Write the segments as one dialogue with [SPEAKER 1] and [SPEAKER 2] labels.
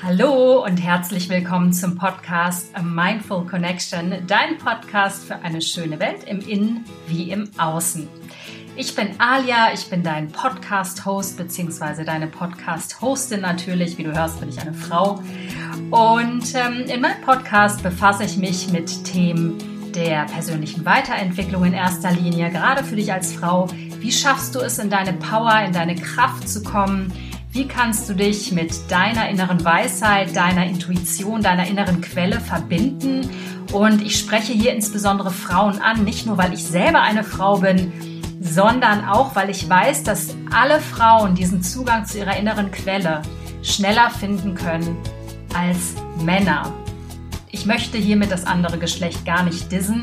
[SPEAKER 1] Hallo und herzlich willkommen zum Podcast A Mindful Connection, dein Podcast für eine schöne Welt im Innen wie im Außen. Ich bin Alia, ich bin dein Podcast-Host bzw. deine Podcast-Hostin natürlich. Wie du hörst, bin ich eine Frau. Und ähm, in meinem Podcast befasse ich mich mit Themen der persönlichen Weiterentwicklung in erster Linie, gerade für dich als Frau. Wie schaffst du es, in deine Power, in deine Kraft zu kommen? Wie kannst du dich mit deiner inneren Weisheit, deiner Intuition, deiner inneren Quelle verbinden? Und ich spreche hier insbesondere Frauen an, nicht nur weil ich selber eine Frau bin, sondern auch weil ich weiß, dass alle Frauen diesen Zugang zu ihrer inneren Quelle schneller finden können als Männer. Ich möchte hiermit das andere Geschlecht gar nicht dissen.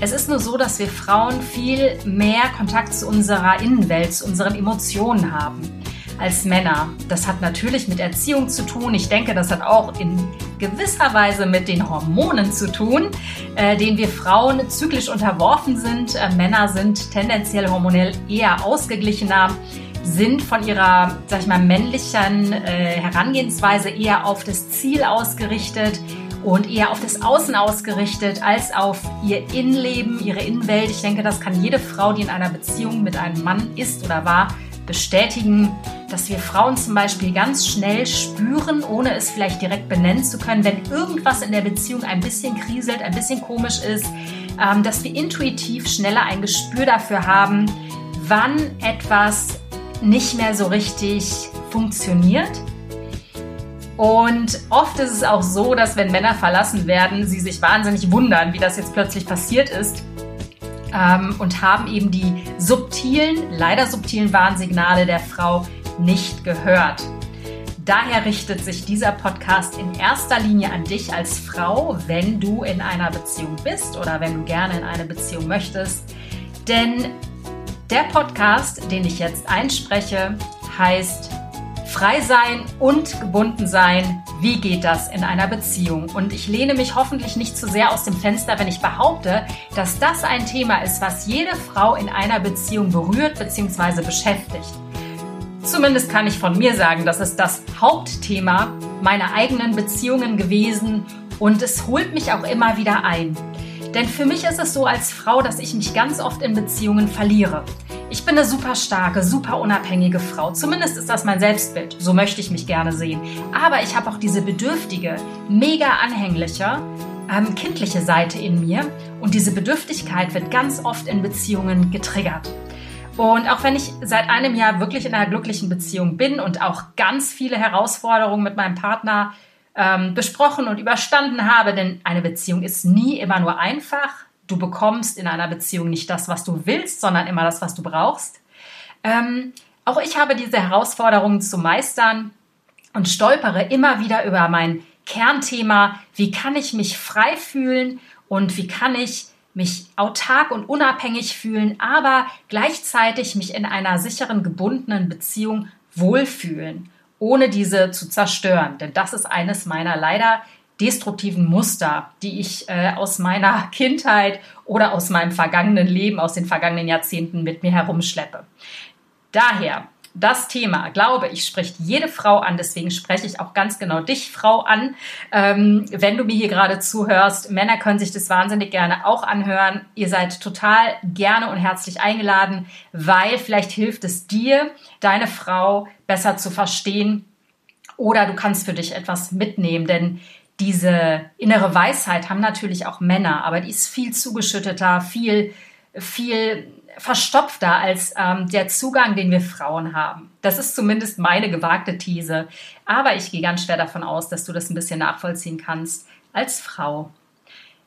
[SPEAKER 1] Es ist nur so, dass wir Frauen viel mehr Kontakt zu unserer Innenwelt, zu unseren Emotionen haben als Männer. Das hat natürlich mit Erziehung zu tun. Ich denke, das hat auch in gewisser Weise mit den Hormonen zu tun, äh, denen wir Frauen zyklisch unterworfen sind. Äh, Männer sind tendenziell hormonell eher ausgeglichener sind von ihrer, sag ich mal, männlichen äh, Herangehensweise eher auf das Ziel ausgerichtet und eher auf das Außen ausgerichtet als auf ihr Innenleben, ihre Innenwelt. Ich denke, das kann jede Frau, die in einer Beziehung mit einem Mann ist oder war, bestätigen, dass wir Frauen zum Beispiel ganz schnell spüren, ohne es vielleicht direkt benennen zu können, wenn irgendwas in der Beziehung ein bisschen kriselt, ein bisschen komisch ist, ähm, dass wir intuitiv schneller ein Gespür dafür haben, wann etwas nicht mehr so richtig funktioniert. Und oft ist es auch so, dass wenn Männer verlassen werden, sie sich wahnsinnig wundern, wie das jetzt plötzlich passiert ist ähm, und haben eben die subtilen, leider subtilen Warnsignale der Frau nicht gehört. Daher richtet sich dieser Podcast in erster Linie an dich als Frau, wenn du in einer Beziehung bist oder wenn du gerne in eine Beziehung möchtest. Denn der Podcast, den ich jetzt einspreche, heißt Frei sein und gebunden sein. Wie geht das in einer Beziehung? Und ich lehne mich hoffentlich nicht zu sehr aus dem Fenster, wenn ich behaupte, dass das ein Thema ist, was jede Frau in einer Beziehung berührt bzw. beschäftigt. Zumindest kann ich von mir sagen, das ist das Hauptthema meiner eigenen Beziehungen gewesen und es holt mich auch immer wieder ein. Denn für mich ist es so als Frau, dass ich mich ganz oft in Beziehungen verliere. Ich bin eine super starke, super unabhängige Frau. Zumindest ist das mein Selbstbild. So möchte ich mich gerne sehen. Aber ich habe auch diese bedürftige, mega anhängliche, ähm, kindliche Seite in mir. Und diese Bedürftigkeit wird ganz oft in Beziehungen getriggert. Und auch wenn ich seit einem Jahr wirklich in einer glücklichen Beziehung bin und auch ganz viele Herausforderungen mit meinem Partner ähm, besprochen und überstanden habe, denn eine Beziehung ist nie immer nur einfach. Du bekommst in einer Beziehung nicht das, was du willst, sondern immer das, was du brauchst. Ähm, auch ich habe diese Herausforderungen zu meistern und stolpere immer wieder über mein Kernthema, wie kann ich mich frei fühlen und wie kann ich mich autark und unabhängig fühlen, aber gleichzeitig mich in einer sicheren, gebundenen Beziehung wohlfühlen ohne diese zu zerstören. Denn das ist eines meiner leider destruktiven Muster, die ich äh, aus meiner Kindheit oder aus meinem vergangenen Leben, aus den vergangenen Jahrzehnten mit mir herumschleppe. Daher das Thema, glaube ich, spricht jede Frau an. Deswegen spreche ich auch ganz genau dich, Frau, an. Ähm, wenn du mir hier gerade zuhörst, Männer können sich das wahnsinnig gerne auch anhören. Ihr seid total gerne und herzlich eingeladen, weil vielleicht hilft es dir, deine Frau besser zu verstehen oder du kannst für dich etwas mitnehmen, denn diese innere Weisheit haben natürlich auch Männer, aber die ist viel zugeschütteter, viel, viel verstopfter als ähm, der Zugang, den wir Frauen haben. Das ist zumindest meine gewagte These. Aber ich gehe ganz schwer davon aus, dass du das ein bisschen nachvollziehen kannst als Frau.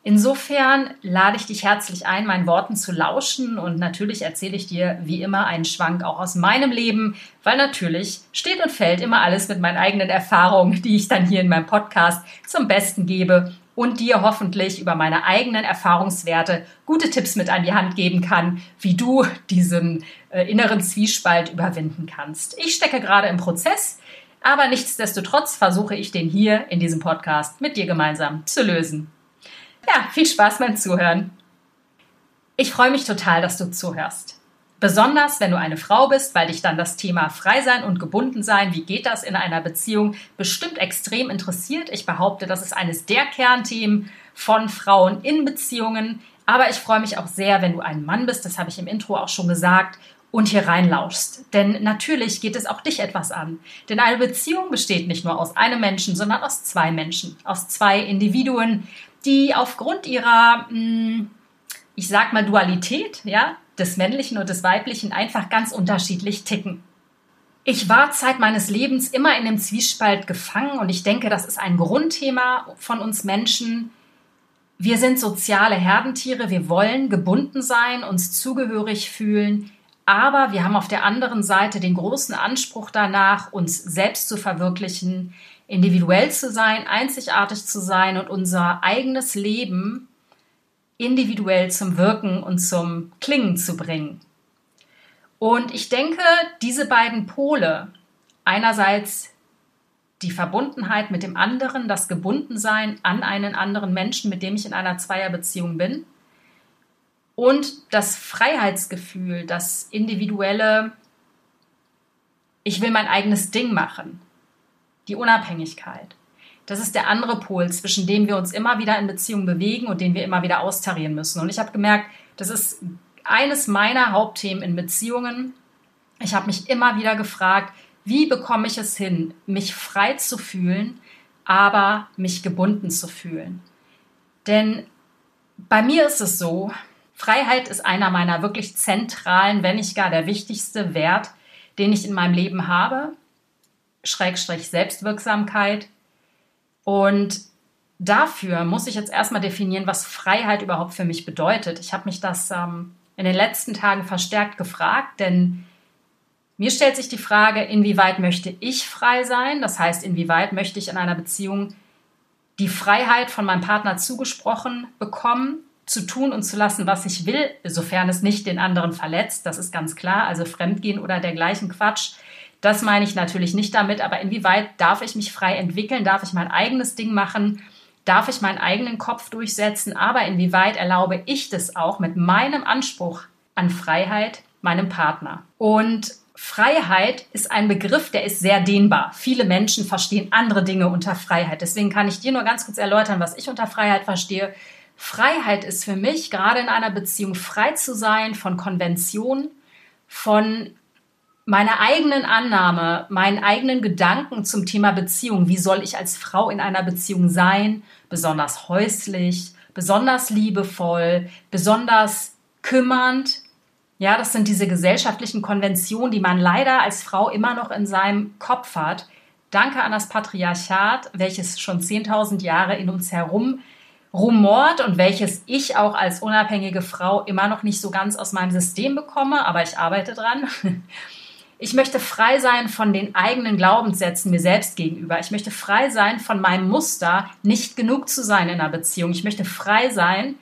[SPEAKER 1] Insofern lade ich dich herzlich ein, meinen Worten zu lauschen und natürlich erzähle ich dir wie immer einen Schwank auch aus meinem Leben, weil natürlich steht und fällt immer alles mit meinen eigenen Erfahrungen, die ich dann hier in meinem Podcast zum Besten gebe und dir hoffentlich über meine eigenen Erfahrungswerte gute Tipps mit an die Hand geben kann, wie du diesen äh, inneren Zwiespalt überwinden kannst. Ich stecke gerade im Prozess, aber nichtsdestotrotz versuche ich den hier in diesem Podcast mit dir gemeinsam zu lösen. Ja, viel Spaß beim Zuhören. Ich freue mich total, dass du zuhörst. Besonders wenn du eine Frau bist, weil dich dann das Thema frei sein und gebunden sein, wie geht das in einer Beziehung, bestimmt extrem interessiert. Ich behaupte, das ist eines der Kernthemen von Frauen in Beziehungen. Aber ich freue mich auch sehr, wenn du ein Mann bist, das habe ich im Intro auch schon gesagt, und hier reinlauschst. Denn natürlich geht es auch dich etwas an. Denn eine Beziehung besteht nicht nur aus einem Menschen, sondern aus zwei Menschen, aus zwei Individuen, die aufgrund ihrer, hm, ich sag mal, Dualität, ja, des Männlichen und des Weiblichen einfach ganz unterschiedlich ticken. Ich war Zeit meines Lebens immer in dem Zwiespalt gefangen und ich denke, das ist ein Grundthema von uns Menschen. Wir sind soziale Herdentiere, wir wollen gebunden sein, uns zugehörig fühlen, aber wir haben auf der anderen Seite den großen Anspruch danach, uns selbst zu verwirklichen, individuell zu sein, einzigartig zu sein und unser eigenes Leben individuell zum Wirken und zum Klingen zu bringen. Und ich denke, diese beiden Pole, einerseits die Verbundenheit mit dem anderen, das Gebundensein an einen anderen Menschen, mit dem ich in einer Zweierbeziehung bin, und das Freiheitsgefühl, das individuelle, ich will mein eigenes Ding machen, die Unabhängigkeit. Das ist der andere Pol, zwischen dem wir uns immer wieder in Beziehungen bewegen und den wir immer wieder austarieren müssen. Und ich habe gemerkt, das ist eines meiner Hauptthemen in Beziehungen. Ich habe mich immer wieder gefragt, wie bekomme ich es hin, mich frei zu fühlen, aber mich gebunden zu fühlen. Denn bei mir ist es so, Freiheit ist einer meiner wirklich zentralen, wenn nicht gar der wichtigste Wert, den ich in meinem Leben habe. Schrägstrich Selbstwirksamkeit. Und dafür muss ich jetzt erstmal definieren, was Freiheit überhaupt für mich bedeutet. Ich habe mich das ähm, in den letzten Tagen verstärkt gefragt, denn mir stellt sich die Frage, inwieweit möchte ich frei sein? Das heißt, inwieweit möchte ich in einer Beziehung die Freiheit von meinem Partner zugesprochen bekommen, zu tun und zu lassen, was ich will, sofern es nicht den anderen verletzt. Das ist ganz klar. Also Fremdgehen oder dergleichen Quatsch das meine ich natürlich nicht damit, aber inwieweit darf ich mich frei entwickeln? Darf ich mein eigenes Ding machen? Darf ich meinen eigenen Kopf durchsetzen? Aber inwieweit erlaube ich das auch mit meinem Anspruch an Freiheit meinem Partner? Und Freiheit ist ein Begriff, der ist sehr dehnbar. Viele Menschen verstehen andere Dinge unter Freiheit. Deswegen kann ich dir nur ganz kurz erläutern, was ich unter Freiheit verstehe. Freiheit ist für mich, gerade in einer Beziehung, frei zu sein von Konventionen, von meiner eigenen Annahme, meinen eigenen Gedanken zum Thema Beziehung, wie soll ich als Frau in einer Beziehung sein, besonders häuslich, besonders liebevoll, besonders kümmernd. Ja, das sind diese gesellschaftlichen Konventionen, die man leider als Frau immer noch in seinem Kopf hat. Danke an das Patriarchat, welches schon 10.000 Jahre in uns herum rumort und welches ich auch als unabhängige Frau immer noch nicht so ganz aus meinem System bekomme, aber ich arbeite dran. Ich möchte frei sein von den eigenen Glaubenssätzen mir selbst gegenüber. Ich möchte frei sein von meinem Muster, nicht genug zu sein in einer Beziehung. Ich möchte frei sein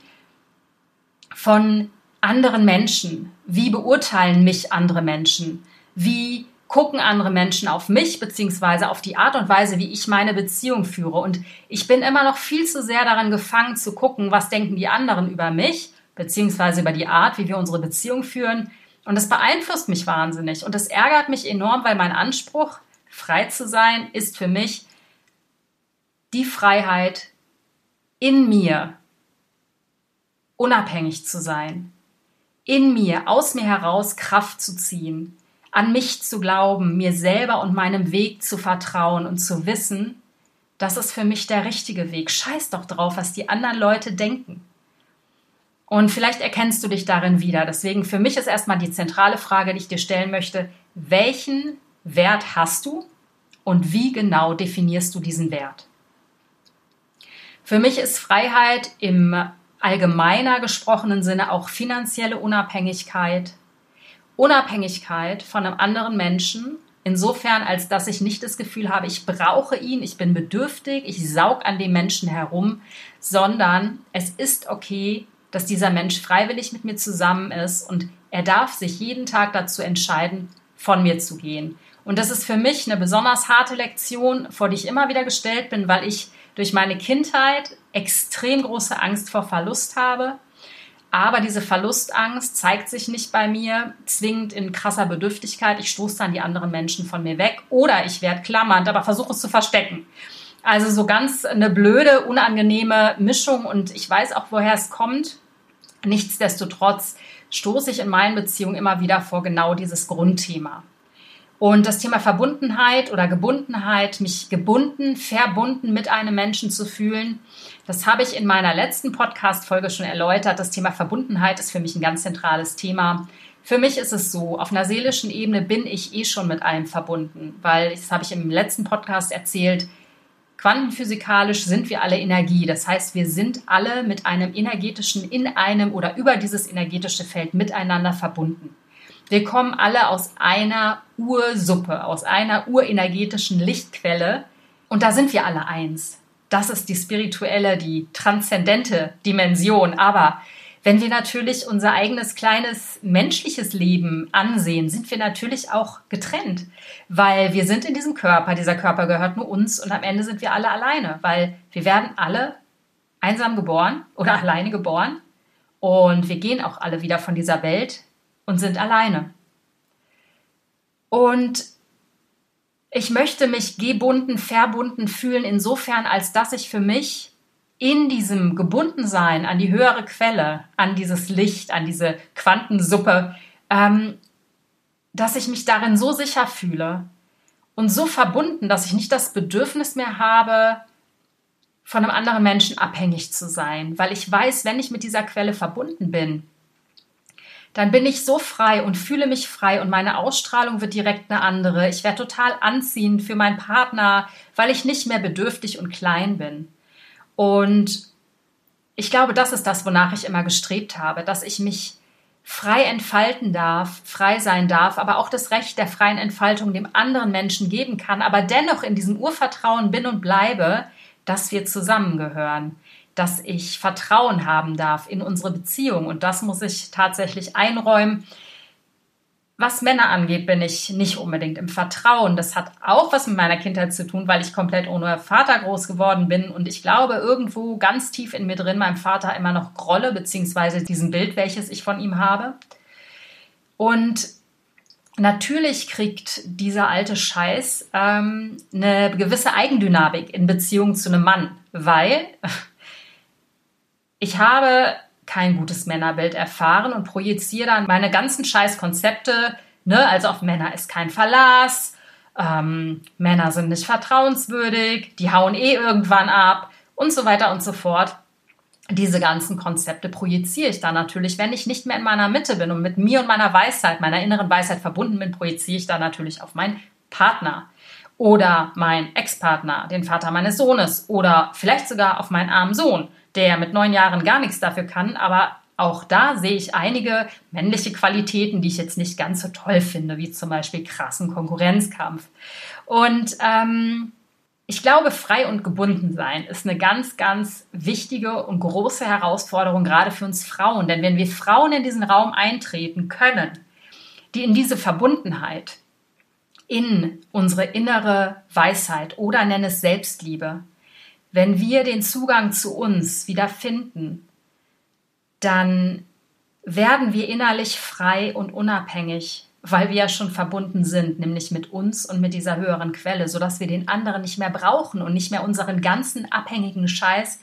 [SPEAKER 1] von anderen Menschen. Wie beurteilen mich andere Menschen? Wie gucken andere Menschen auf mich beziehungsweise auf die Art und Weise, wie ich meine Beziehung führe. Und ich bin immer noch viel zu sehr daran gefangen zu gucken, was denken die anderen über mich beziehungsweise über die Art, wie wir unsere Beziehung führen, und das beeinflusst mich wahnsinnig und das ärgert mich enorm, weil mein Anspruch, frei zu sein, ist für mich die Freiheit in mir, unabhängig zu sein, in mir, aus mir heraus Kraft zu ziehen, an mich zu glauben, mir selber und meinem Weg zu vertrauen und zu wissen, das ist für mich der richtige Weg. Scheiß doch drauf, was die anderen Leute denken. Und vielleicht erkennst du dich darin wieder. Deswegen für mich ist erstmal die zentrale Frage, die ich dir stellen möchte, welchen Wert hast du und wie genau definierst du diesen Wert? Für mich ist Freiheit im allgemeiner gesprochenen Sinne auch finanzielle Unabhängigkeit, Unabhängigkeit von einem anderen Menschen, insofern als dass ich nicht das Gefühl habe, ich brauche ihn, ich bin bedürftig, ich saug an dem Menschen herum, sondern es ist okay, dass dieser Mensch freiwillig mit mir zusammen ist und er darf sich jeden Tag dazu entscheiden, von mir zu gehen. Und das ist für mich eine besonders harte Lektion, vor die ich immer wieder gestellt bin, weil ich durch meine Kindheit extrem große Angst vor Verlust habe. Aber diese Verlustangst zeigt sich nicht bei mir zwingend in krasser Bedürftigkeit. Ich stoße dann die anderen Menschen von mir weg oder ich werde klammernd, aber versuche es zu verstecken. Also so ganz eine blöde, unangenehme Mischung und ich weiß auch, woher es kommt. Nichtsdestotrotz stoße ich in meinen Beziehungen immer wieder vor genau dieses Grundthema. Und das Thema Verbundenheit oder Gebundenheit, mich gebunden, verbunden mit einem Menschen zu fühlen, das habe ich in meiner letzten Podcast-Folge schon erläutert. Das Thema Verbundenheit ist für mich ein ganz zentrales Thema. Für mich ist es so, auf einer seelischen Ebene bin ich eh schon mit allem verbunden, weil, das habe ich im letzten Podcast erzählt, quantenphysikalisch sind wir alle Energie. Das heißt, wir sind alle mit einem energetischen, in einem oder über dieses energetische Feld miteinander verbunden. Wir kommen alle aus einer Ursuppe, aus einer urenergetischen Lichtquelle und da sind wir alle eins. Das ist die spirituelle, die transzendente Dimension. Aber wenn wir natürlich unser eigenes kleines menschliches Leben ansehen, sind wir natürlich auch getrennt, weil wir sind in diesem Körper, dieser Körper gehört nur uns und am Ende sind wir alle alleine, weil wir werden alle einsam geboren oder alleine geboren und wir gehen auch alle wieder von dieser Welt und sind alleine. Und ich möchte mich gebunden, verbunden fühlen, insofern, als dass ich für mich in diesem Gebundensein an die höhere Quelle, an dieses Licht, an diese Quantensuppe, ähm, dass ich mich darin so sicher fühle und so verbunden, dass ich nicht das Bedürfnis mehr habe, von einem anderen Menschen abhängig zu sein, weil ich weiß, wenn ich mit dieser Quelle verbunden bin, dann bin ich so frei und fühle mich frei und meine Ausstrahlung wird direkt eine andere. Ich werde total anziehend für meinen Partner, weil ich nicht mehr bedürftig und klein bin. Und ich glaube, das ist das, wonach ich immer gestrebt habe, dass ich mich frei entfalten darf, frei sein darf, aber auch das Recht der freien Entfaltung dem anderen Menschen geben kann, aber dennoch in diesem Urvertrauen bin und bleibe, dass wir zusammengehören dass ich Vertrauen haben darf in unsere Beziehung. Und das muss ich tatsächlich einräumen. Was Männer angeht, bin ich nicht unbedingt im Vertrauen. Das hat auch was mit meiner Kindheit zu tun, weil ich komplett ohne Vater groß geworden bin. Und ich glaube, irgendwo ganz tief in mir drin meinem Vater immer noch grolle, beziehungsweise diesem Bild, welches ich von ihm habe. Und natürlich kriegt dieser alte Scheiß ähm, eine gewisse Eigendynamik in Beziehung zu einem Mann, weil ich habe kein gutes Männerbild erfahren und projiziere dann meine ganzen Scheißkonzepte, ne, also auf Männer ist kein Verlass, ähm, Männer sind nicht vertrauenswürdig, die hauen eh irgendwann ab und so weiter und so fort. Diese ganzen Konzepte projiziere ich dann natürlich, wenn ich nicht mehr in meiner Mitte bin und mit mir und meiner Weisheit, meiner inneren Weisheit verbunden bin, projiziere ich dann natürlich auf meinen Partner oder meinen Ex-Partner, den Vater meines Sohnes oder vielleicht sogar auf meinen armen Sohn der mit neun Jahren gar nichts dafür kann, aber auch da sehe ich einige männliche Qualitäten, die ich jetzt nicht ganz so toll finde, wie zum Beispiel krassen Konkurrenzkampf. Und ähm, ich glaube, frei und gebunden sein ist eine ganz, ganz wichtige und große Herausforderung, gerade für uns Frauen. Denn wenn wir Frauen in diesen Raum eintreten können, die in diese Verbundenheit, in unsere innere Weisheit oder nenne es Selbstliebe, wenn wir den Zugang zu uns wieder finden, dann werden wir innerlich frei und unabhängig, weil wir ja schon verbunden sind, nämlich mit uns und mit dieser höheren Quelle, sodass wir den anderen nicht mehr brauchen und nicht mehr unseren ganzen abhängigen Scheiß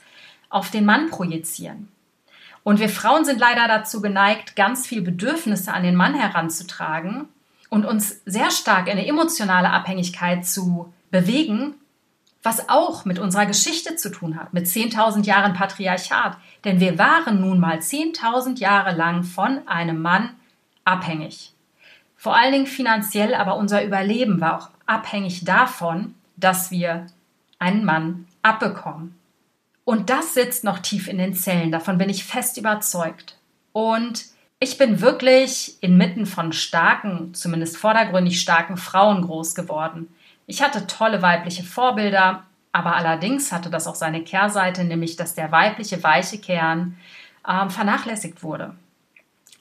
[SPEAKER 1] auf den Mann projizieren. Und wir Frauen sind leider dazu geneigt, ganz viel Bedürfnisse an den Mann heranzutragen und uns sehr stark in eine emotionale Abhängigkeit zu bewegen, was auch mit unserer Geschichte zu tun hat, mit 10.000 Jahren Patriarchat. Denn wir waren nun mal 10.000 Jahre lang von einem Mann abhängig. Vor allen Dingen finanziell, aber unser Überleben war auch abhängig davon, dass wir einen Mann abbekommen. Und das sitzt noch tief in den Zellen, davon bin ich fest überzeugt. Und ich bin wirklich inmitten von starken, zumindest vordergründig starken Frauen groß geworden. Ich hatte tolle weibliche Vorbilder, aber allerdings hatte das auch seine Kehrseite, nämlich dass der weibliche weiche Kern ähm, vernachlässigt wurde.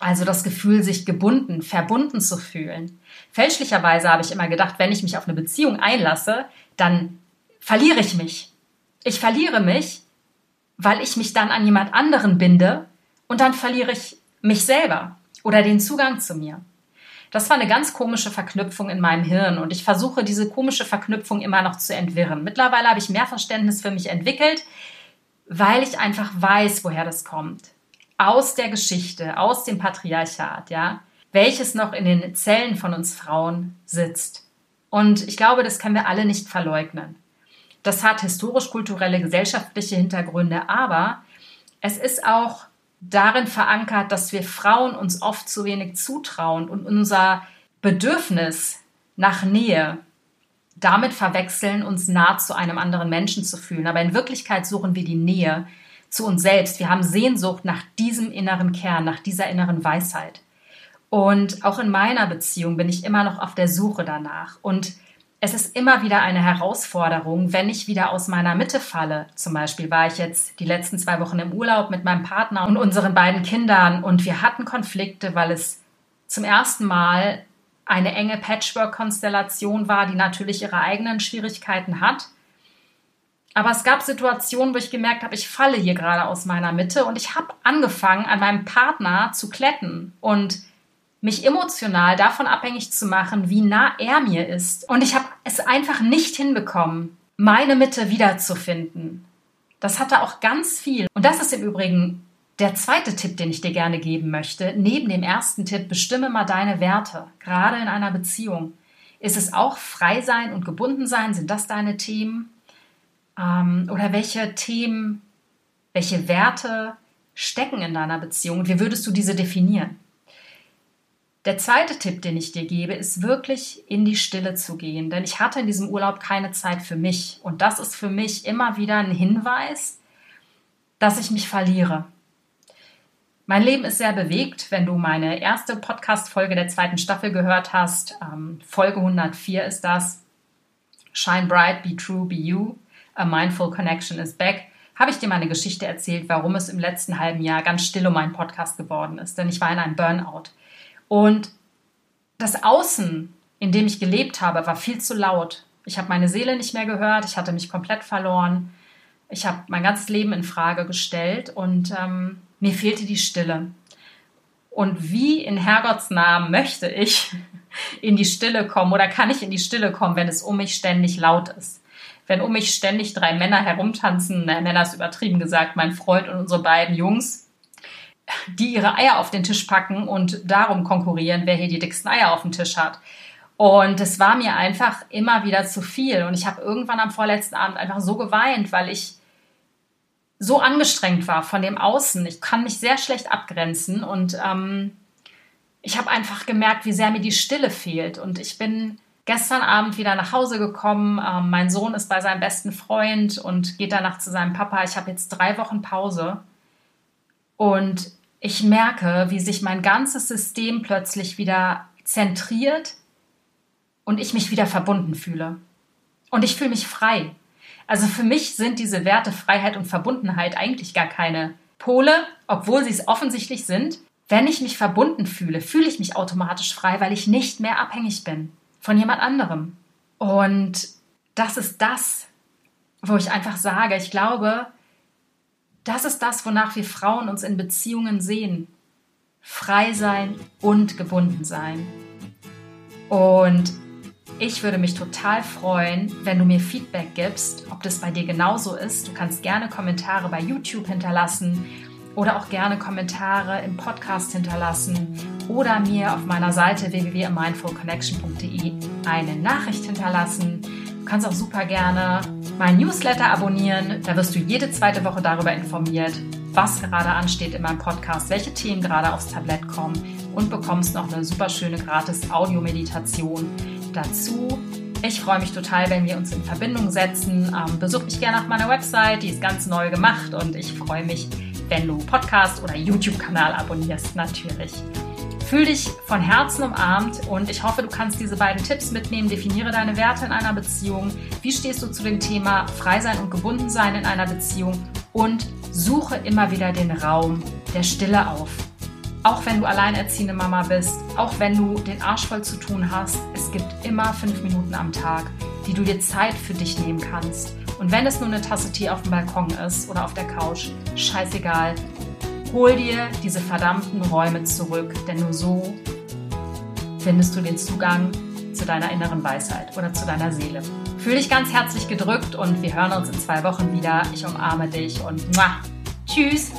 [SPEAKER 1] Also das Gefühl, sich gebunden, verbunden zu fühlen. Fälschlicherweise habe ich immer gedacht, wenn ich mich auf eine Beziehung einlasse, dann verliere ich mich. Ich verliere mich, weil ich mich dann an jemand anderen binde und dann verliere ich mich selber oder den Zugang zu mir. Das war eine ganz komische Verknüpfung in meinem Hirn und ich versuche diese komische Verknüpfung immer noch zu entwirren. Mittlerweile habe ich mehr Verständnis für mich entwickelt, weil ich einfach weiß, woher das kommt. Aus der Geschichte, aus dem Patriarchat, ja, welches noch in den Zellen von uns Frauen sitzt. Und ich glaube, das können wir alle nicht verleugnen. Das hat historisch-kulturelle, gesellschaftliche Hintergründe, aber es ist auch darin verankert, dass wir Frauen uns oft zu wenig zutrauen und unser Bedürfnis nach Nähe damit verwechseln, uns nah zu einem anderen Menschen zu fühlen. Aber in Wirklichkeit suchen wir die Nähe zu uns selbst. Wir haben Sehnsucht nach diesem inneren Kern, nach dieser inneren Weisheit. Und auch in meiner Beziehung bin ich immer noch auf der Suche danach. Und es ist immer wieder eine Herausforderung, wenn ich wieder aus meiner Mitte falle. Zum Beispiel war ich jetzt die letzten zwei Wochen im Urlaub mit meinem Partner und unseren beiden Kindern und wir hatten Konflikte, weil es zum ersten Mal eine enge Patchwork-Konstellation war, die natürlich ihre eigenen Schwierigkeiten hat. Aber es gab Situationen, wo ich gemerkt habe, ich falle hier gerade aus meiner Mitte und ich habe angefangen, an meinem Partner zu kletten und mich emotional davon abhängig zu machen, wie nah er mir ist. Und ich habe es einfach nicht hinbekommen, meine Mitte wiederzufinden. Das hatte auch ganz viel. Und das ist im Übrigen der zweite Tipp, den ich dir gerne geben möchte. Neben dem ersten Tipp, bestimme mal deine Werte, gerade in einer Beziehung. Ist es auch frei sein und gebunden sein? Sind das deine Themen? Ähm, oder welche Themen, welche Werte stecken in deiner Beziehung? Und wie würdest du diese definieren? Der zweite Tipp, den ich dir gebe, ist wirklich in die Stille zu gehen, denn ich hatte in diesem Urlaub keine Zeit für mich und das ist für mich immer wieder ein Hinweis, dass ich mich verliere. Mein Leben ist sehr bewegt. Wenn du meine erste Podcast-Folge der zweiten Staffel gehört hast, ähm, Folge 104 ist das. Shine bright, be true, be you. A mindful connection is back. Habe ich dir meine Geschichte erzählt, warum es im letzten halben Jahr ganz still um meinen Podcast geworden ist. Denn ich war in einem Burnout. Und das Außen, in dem ich gelebt habe, war viel zu laut. Ich habe meine Seele nicht mehr gehört, ich hatte mich komplett verloren. Ich habe mein ganzes Leben in Frage gestellt und ähm, mir fehlte die Stille. Und wie in Herrgotts Namen möchte ich in die Stille kommen oder kann ich in die Stille kommen, wenn es um mich ständig laut ist? Wenn um mich ständig drei Männer herumtanzen, na, Männer ist übertrieben gesagt, mein Freund und unsere beiden Jungs, die ihre Eier auf den Tisch packen und darum konkurrieren, wer hier die dicksten Eier auf dem Tisch hat. Und es war mir einfach immer wieder zu viel. Und ich habe irgendwann am vorletzten Abend einfach so geweint, weil ich so angestrengt war von dem Außen. Ich kann mich sehr schlecht abgrenzen und ähm, ich habe einfach gemerkt, wie sehr mir die Stille fehlt. Und ich bin gestern Abend wieder nach Hause gekommen. Ähm, mein Sohn ist bei seinem besten Freund und geht danach zu seinem Papa. Ich habe jetzt drei Wochen Pause. Und ich merke, wie sich mein ganzes System plötzlich wieder zentriert und ich mich wieder verbunden fühle. Und ich fühle mich frei. Also für mich sind diese Werte Freiheit und Verbundenheit eigentlich gar keine Pole, obwohl sie es offensichtlich sind. Wenn ich mich verbunden fühle, fühle ich mich automatisch frei, weil ich nicht mehr abhängig bin von jemand anderem. Und das ist das, wo ich einfach sage, ich glaube, das ist das, wonach wir Frauen uns in Beziehungen sehen. Frei sein und gebunden sein. Und ich würde mich total freuen, wenn du mir Feedback gibst, ob das bei dir genauso ist. Du kannst gerne Kommentare bei YouTube hinterlassen oder auch gerne Kommentare im Podcast hinterlassen oder mir auf meiner Seite www.mindfulconnection.de eine Nachricht hinterlassen. Du kannst auch super gerne mein Newsletter abonnieren. Da wirst du jede zweite Woche darüber informiert, was gerade ansteht in meinem Podcast, welche Themen gerade aufs Tablett kommen und bekommst noch eine super schöne gratis Audiomeditation dazu. Ich freue mich total, wenn wir uns in Verbindung setzen. Ähm, besuch mich gerne auf meiner Website, die ist ganz neu gemacht und ich freue mich, wenn du Podcast oder YouTube-Kanal abonnierst, natürlich. Fühl dich von Herzen umarmt und ich hoffe, du kannst diese beiden Tipps mitnehmen. Definiere deine Werte in einer Beziehung. Wie stehst du zu dem Thema Frei sein und gebunden sein in einer Beziehung? Und suche immer wieder den Raum der Stille auf. Auch wenn du alleinerziehende Mama bist, auch wenn du den Arsch voll zu tun hast, es gibt immer fünf Minuten am Tag, die du dir Zeit für dich nehmen kannst. Und wenn es nur eine Tasse Tee auf dem Balkon ist oder auf der Couch, scheißegal, Hol dir diese verdammten Räume zurück, denn nur so findest du den Zugang zu deiner inneren Weisheit oder zu deiner Seele. Fühl dich ganz herzlich gedrückt und wir hören uns in zwei Wochen wieder. Ich umarme dich und muah, tschüss.